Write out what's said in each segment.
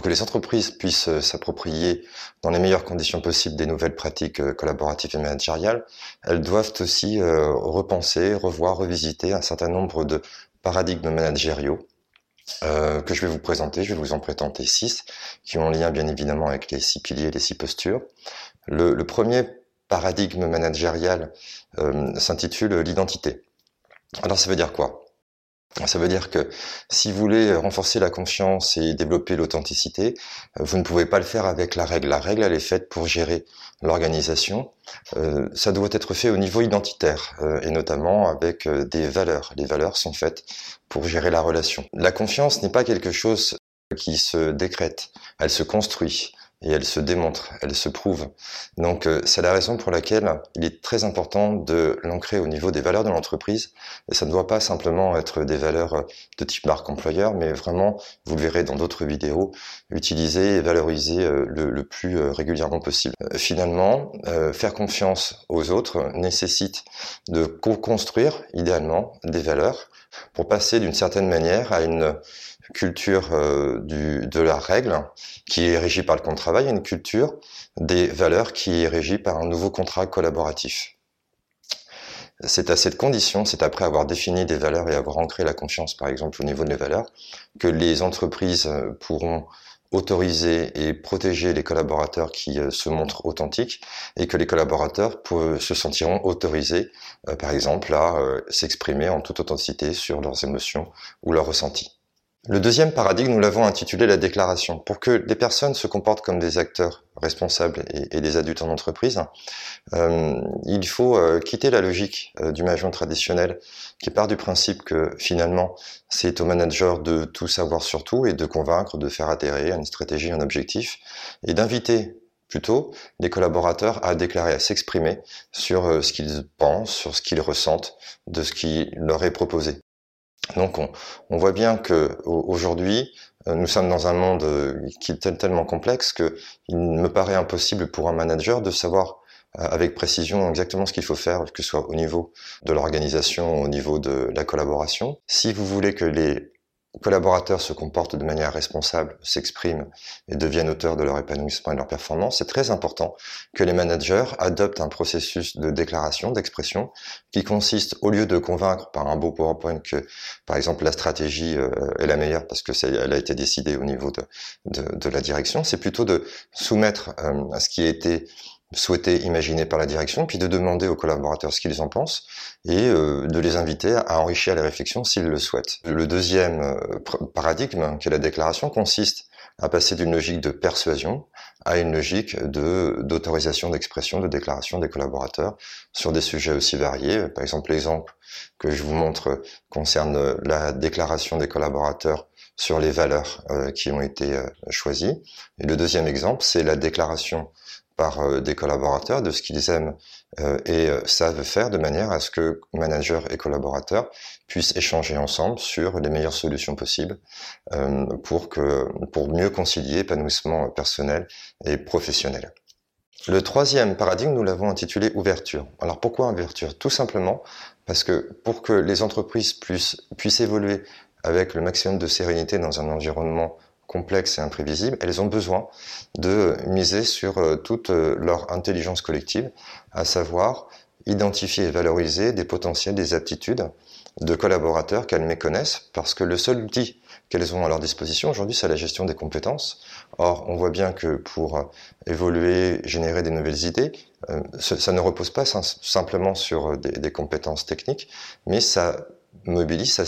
pour que les entreprises puissent euh, s'approprier dans les meilleures conditions possibles des nouvelles pratiques euh, collaboratives et managériales, elles doivent aussi euh, repenser, revoir, revisiter un certain nombre de paradigmes managériaux que je vais vous présenter. Je vais vous en présenter six, qui ont lien bien évidemment avec les six piliers, les six postures. Le premier paradigme managérial s'intitule l'identité. Alors ça veut dire quoi? Ça veut dire que si vous voulez renforcer la confiance et développer l'authenticité, euh, vous ne pouvez pas le faire avec la règle. La règle, elle est faite pour gérer l'organisation. Euh, ça doit être fait au niveau identitaire euh, et notamment avec des valeurs. Les valeurs sont faites pour gérer la relation. La confiance n'est pas quelque chose qui se décrète, elle se construit et elle se démontre, elle se prouve. Donc euh, c'est la raison pour laquelle il est très important de l'ancrer au niveau des valeurs de l'entreprise. Et ça ne doit pas simplement être des valeurs euh, de type marque employeur, mais vraiment, vous le verrez dans d'autres vidéos, utiliser et valoriser euh, le, le plus régulièrement possible. Finalement, faire confiance aux autres nécessite de co-construire idéalement des valeurs pour passer d'une certaine manière à une culture euh, de la règle qui est régie par le contrat travail à une culture des valeurs qui est régie par un nouveau contrat collaboratif. C'est à cette condition, c'est après avoir défini des valeurs et avoir ancré la confiance, par exemple, au niveau des valeurs, que les entreprises euh, pourront autoriser et protéger les collaborateurs qui euh, se montrent authentiques et que les collaborateurs se sentiront autorisés, par exemple, à s'exprimer en toute authenticité sur leurs émotions ou leurs ressentis. Le deuxième paradigme, nous l'avons intitulé la déclaration. Pour que les personnes se comportent comme des acteurs responsables et, des adultes en entreprise, euh, il faut euh, quitter la logique euh, du management traditionnel qui part du principe que finalement c'est au manager de tout savoir sur tout et de convaincre, de faire à une stratégie, un objectif, et d'inviter plutôt les collaborateurs à déclarer, à s'exprimer sur ce qu'ils pensent, sur ce qu'ils ressentent de ce qui leur est proposé. Donc on, voit bien que aujourd'hui, euh, nous sommes dans un monde euh, qui est tellement complexe que il me paraît impossible pour un manager de savoir euh, avec précision exactement ce qu'il faut faire, que ce soit au niveau de l'organisation, au niveau de la collaboration. Si vous voulez que les collaborateurs se comportent de manière responsable, s'expriment et deviennent auteurs de leur épanouissement et de leur performance, c'est très important que les managers adoptent un processus de déclaration, d'expression, qui consiste, au lieu de convaincre par un beau PowerPoint que, par exemple, la stratégie euh, est la meilleure parce que elle a été décidée au niveau de, la direction, c'est plutôt de soumettre euh, à ce qui a été souhaité, imaginé par la direction, puis de demander aux collaborateurs ce qu'ils en pensent et euh, de les inviter à enrichir les réflexions s'ils le souhaitent. Le deuxième euh, paradigme, qui est la déclaration, consiste à passer d'une logique de persuasion à une logique d'autorisation d'expression, de déclaration des collaborateurs sur des sujets aussi variés. Par exemple, l'exemple que je vous montre concerne la déclaration des collaborateurs sur les valeurs euh, qui ont été choisies. Et le deuxième exemple, c'est la déclaration par euh, des collaborateurs de ce qu'ils aiment euh, et euh, savent faire de manière à ce que managers et collaborateurs puissent échanger ensemble sur les meilleures solutions possibles pour mieux concilier épanouissement personnel et professionnel. Le troisième paradigme, nous l'avons intitulé ouverture. Alors pourquoi ouverture? Tout simplement parce que pour que les entreprises puissent évoluer avec le maximum de sérénité dans un environnement complexes et imprévisibles, elles ont besoin de miser sur euh, toute euh, leur intelligence collective, à savoir identifier et valoriser des potentiels, des aptitudes de collaborateurs qu'elles méconnaissent, parce que le seul outil qu'elles ont à leur disposition aujourd'hui, c'est la gestion des compétences. Or, on voit bien que pour euh, évoluer, générer des nouvelles idées, ça ne repose pas simplement sur des compétences techniques, mais ça mobilise, ça,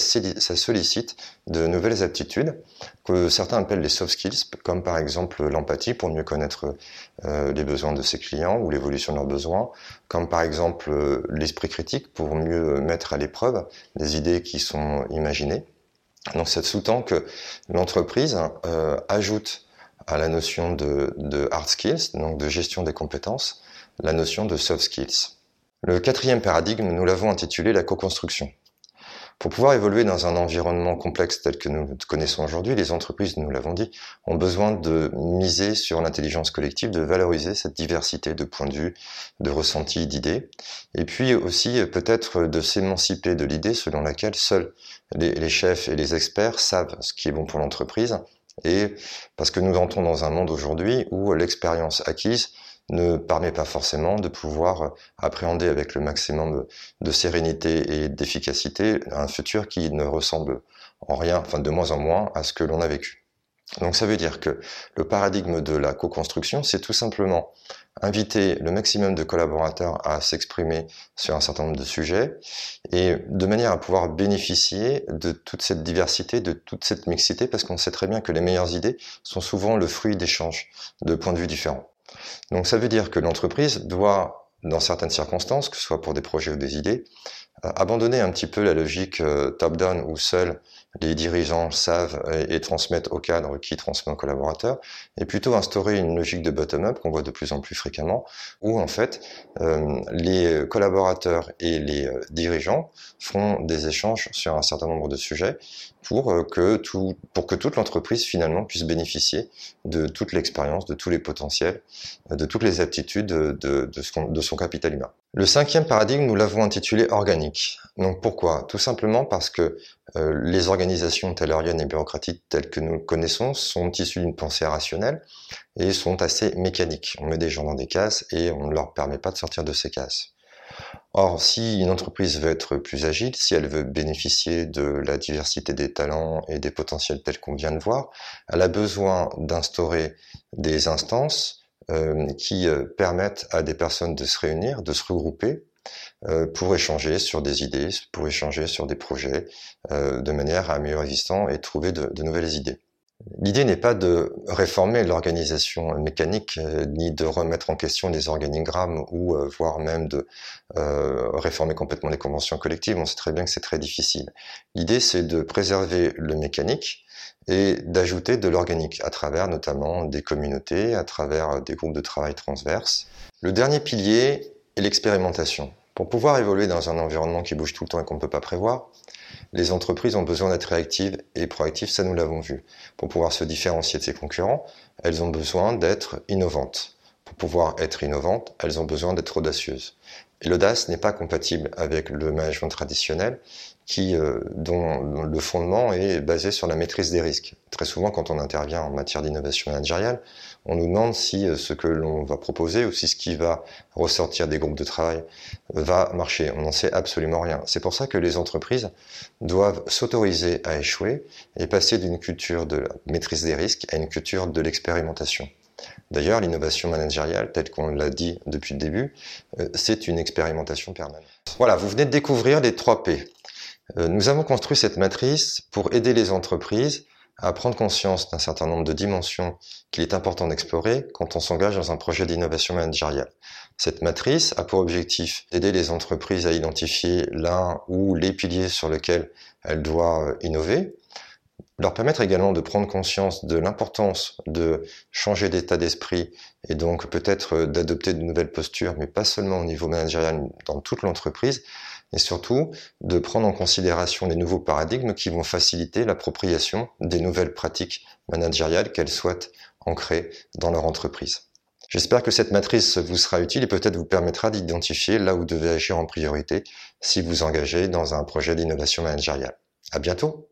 sollicite de nouvelles aptitudes que certains appellent les soft skills, comme par exemple l'empathie pour mieux connaître euh, les besoins de ses clients ou l'évolution de leurs besoins, comme par exemple euh, l'esprit critique pour mieux mettre à l'épreuve les idées qui sont imaginées. Donc ça sous-tend que l'entreprise euh, ajoute à la notion de, de hard skills, donc de gestion des compétences, la notion de soft skills. Le quatrième paradigme, nous l'avons intitulé la co-construction. Pour pouvoir évoluer dans un environnement complexe tel que nous connaissons aujourd'hui, les entreprises, nous l'avons dit, ont besoin de miser sur l'intelligence collective, de valoriser cette diversité de points de vue, de ressentis, d'idées, et puis aussi peut-être de s'émanciper de l'idée selon laquelle seuls les, chefs et les experts savent ce qui est bon pour l'entreprise. Et parce que nous entrons dans un monde aujourd'hui où l'expérience acquise ne permet pas forcément de pouvoir appréhender avec le maximum de sérénité et d'efficacité un futur qui ne ressemble en rien, enfin de moins en moins, à ce que l'on a vécu. Donc ça veut dire que le paradigme de la co-construction, c'est tout simplement inviter le maximum de collaborateurs à s'exprimer sur un certain nombre de sujets et de manière à pouvoir bénéficier de toute cette diversité, de toute cette mixité, parce qu'on sait très bien que les meilleures idées sont souvent le fruit d'échanges de points de vue différents. Donc ça veut dire que l'entreprise doit, dans certaines circonstances, que ce soit pour des projets ou des idées, euh, abandonner un petit peu la logique euh, top-down où seuls les dirigeants savent et, transmettent au cadre qui transmet aux collaborateurs, et plutôt instaurer une logique de bottom-up qu'on voit de plus en plus fréquemment, où en fait euh, les collaborateurs et les dirigeants font des échanges sur un certain nombre de sujets pour que tout, pour que toute l'entreprise finalement puisse bénéficier de toute l'expérience, de tous les potentiels, de toutes les aptitudes de, de, de son capital humain. Le cinquième paradigme, nous l'avons intitulé organique. Donc pourquoi? Tout simplement parce que euh, les organisations tayloriennes et bureaucratiques telles que nous le connaissons sont issues d'une pensée rationnelle et sont assez mécaniques. On met des gens dans des cases et on ne leur permet pas de sortir de ces cases. Or, si une entreprise veut être plus agile, si elle veut bénéficier de la diversité des talents et des potentiels tels qu'on vient de voir, elle a besoin d'instaurer des instances qui euh, permettent à des personnes de se réunir, de se regrouper euh, pour échanger sur des idées, pour échanger sur des projets, de manière à améliorer l'existant et trouver de, de nouvelles idées. L'idée n'est pas de réformer l'organisation mécanique, ni de remettre en question les organigrammes, ou voire même de réformer complètement les conventions collectives. On sait très bien que c'est très difficile. L'idée, c'est de préserver le mécanique, et d'ajouter de l'organique à travers notamment des communautés, à travers des groupes de travail transverses. Le dernier pilier est l'expérimentation. Pour pouvoir évoluer dans un environnement qui bouge tout le temps et qu'on ne peut pas prévoir, les entreprises ont besoin d'être réactives et proactives, ça nous l'avons vu. Pour pouvoir se différencier de ses concurrents, elles ont besoin d'être innovantes. Pour pouvoir être innovantes, elles ont besoin d'être audacieuses. L'audace n'est pas compatible avec le management traditionnel, qui, euh, dont le fondement est basé sur la maîtrise des risques. Très souvent, quand on intervient en matière d'innovation managériale, on nous demande si euh, ce que l'on va proposer ou si ce qui va ressortir des groupes de travail va marcher. On n'en sait absolument rien. C'est pour ça que les entreprises doivent s'autoriser à échouer et passer d'une culture de la maîtrise des risques à une culture de l'expérimentation. D'ailleurs, l'innovation managériale, telle qu'on l'a dit depuis le début, euh, c'est une expérimentation permanente. Voilà, vous venez de découvrir les 3 P. Euh, nous avons construit cette matrice pour aider les entreprises à prendre conscience d'un certain nombre de dimensions qu'il est important d'explorer quand on s'engage dans un projet d'innovation managériale. Cette matrice a pour objectif d'aider les entreprises à identifier l'un ou les piliers sur lesquels elles doivent innover, leur permettre également de prendre conscience de l'importance de changer d'état d'esprit et donc peut-être d'adopter de nouvelles postures, mais pas seulement au niveau managérial, dans toute l'entreprise, et surtout de prendre en considération les nouveaux paradigmes qui vont faciliter l'appropriation des nouvelles pratiques managériales qu'elles souhaitent ancrer dans leur entreprise. J'espère que cette matrice vous sera utile et peut-être vous permettra d'identifier là où vous devez agir en priorité si vous engagez dans un projet d'innovation managériale. À bientôt!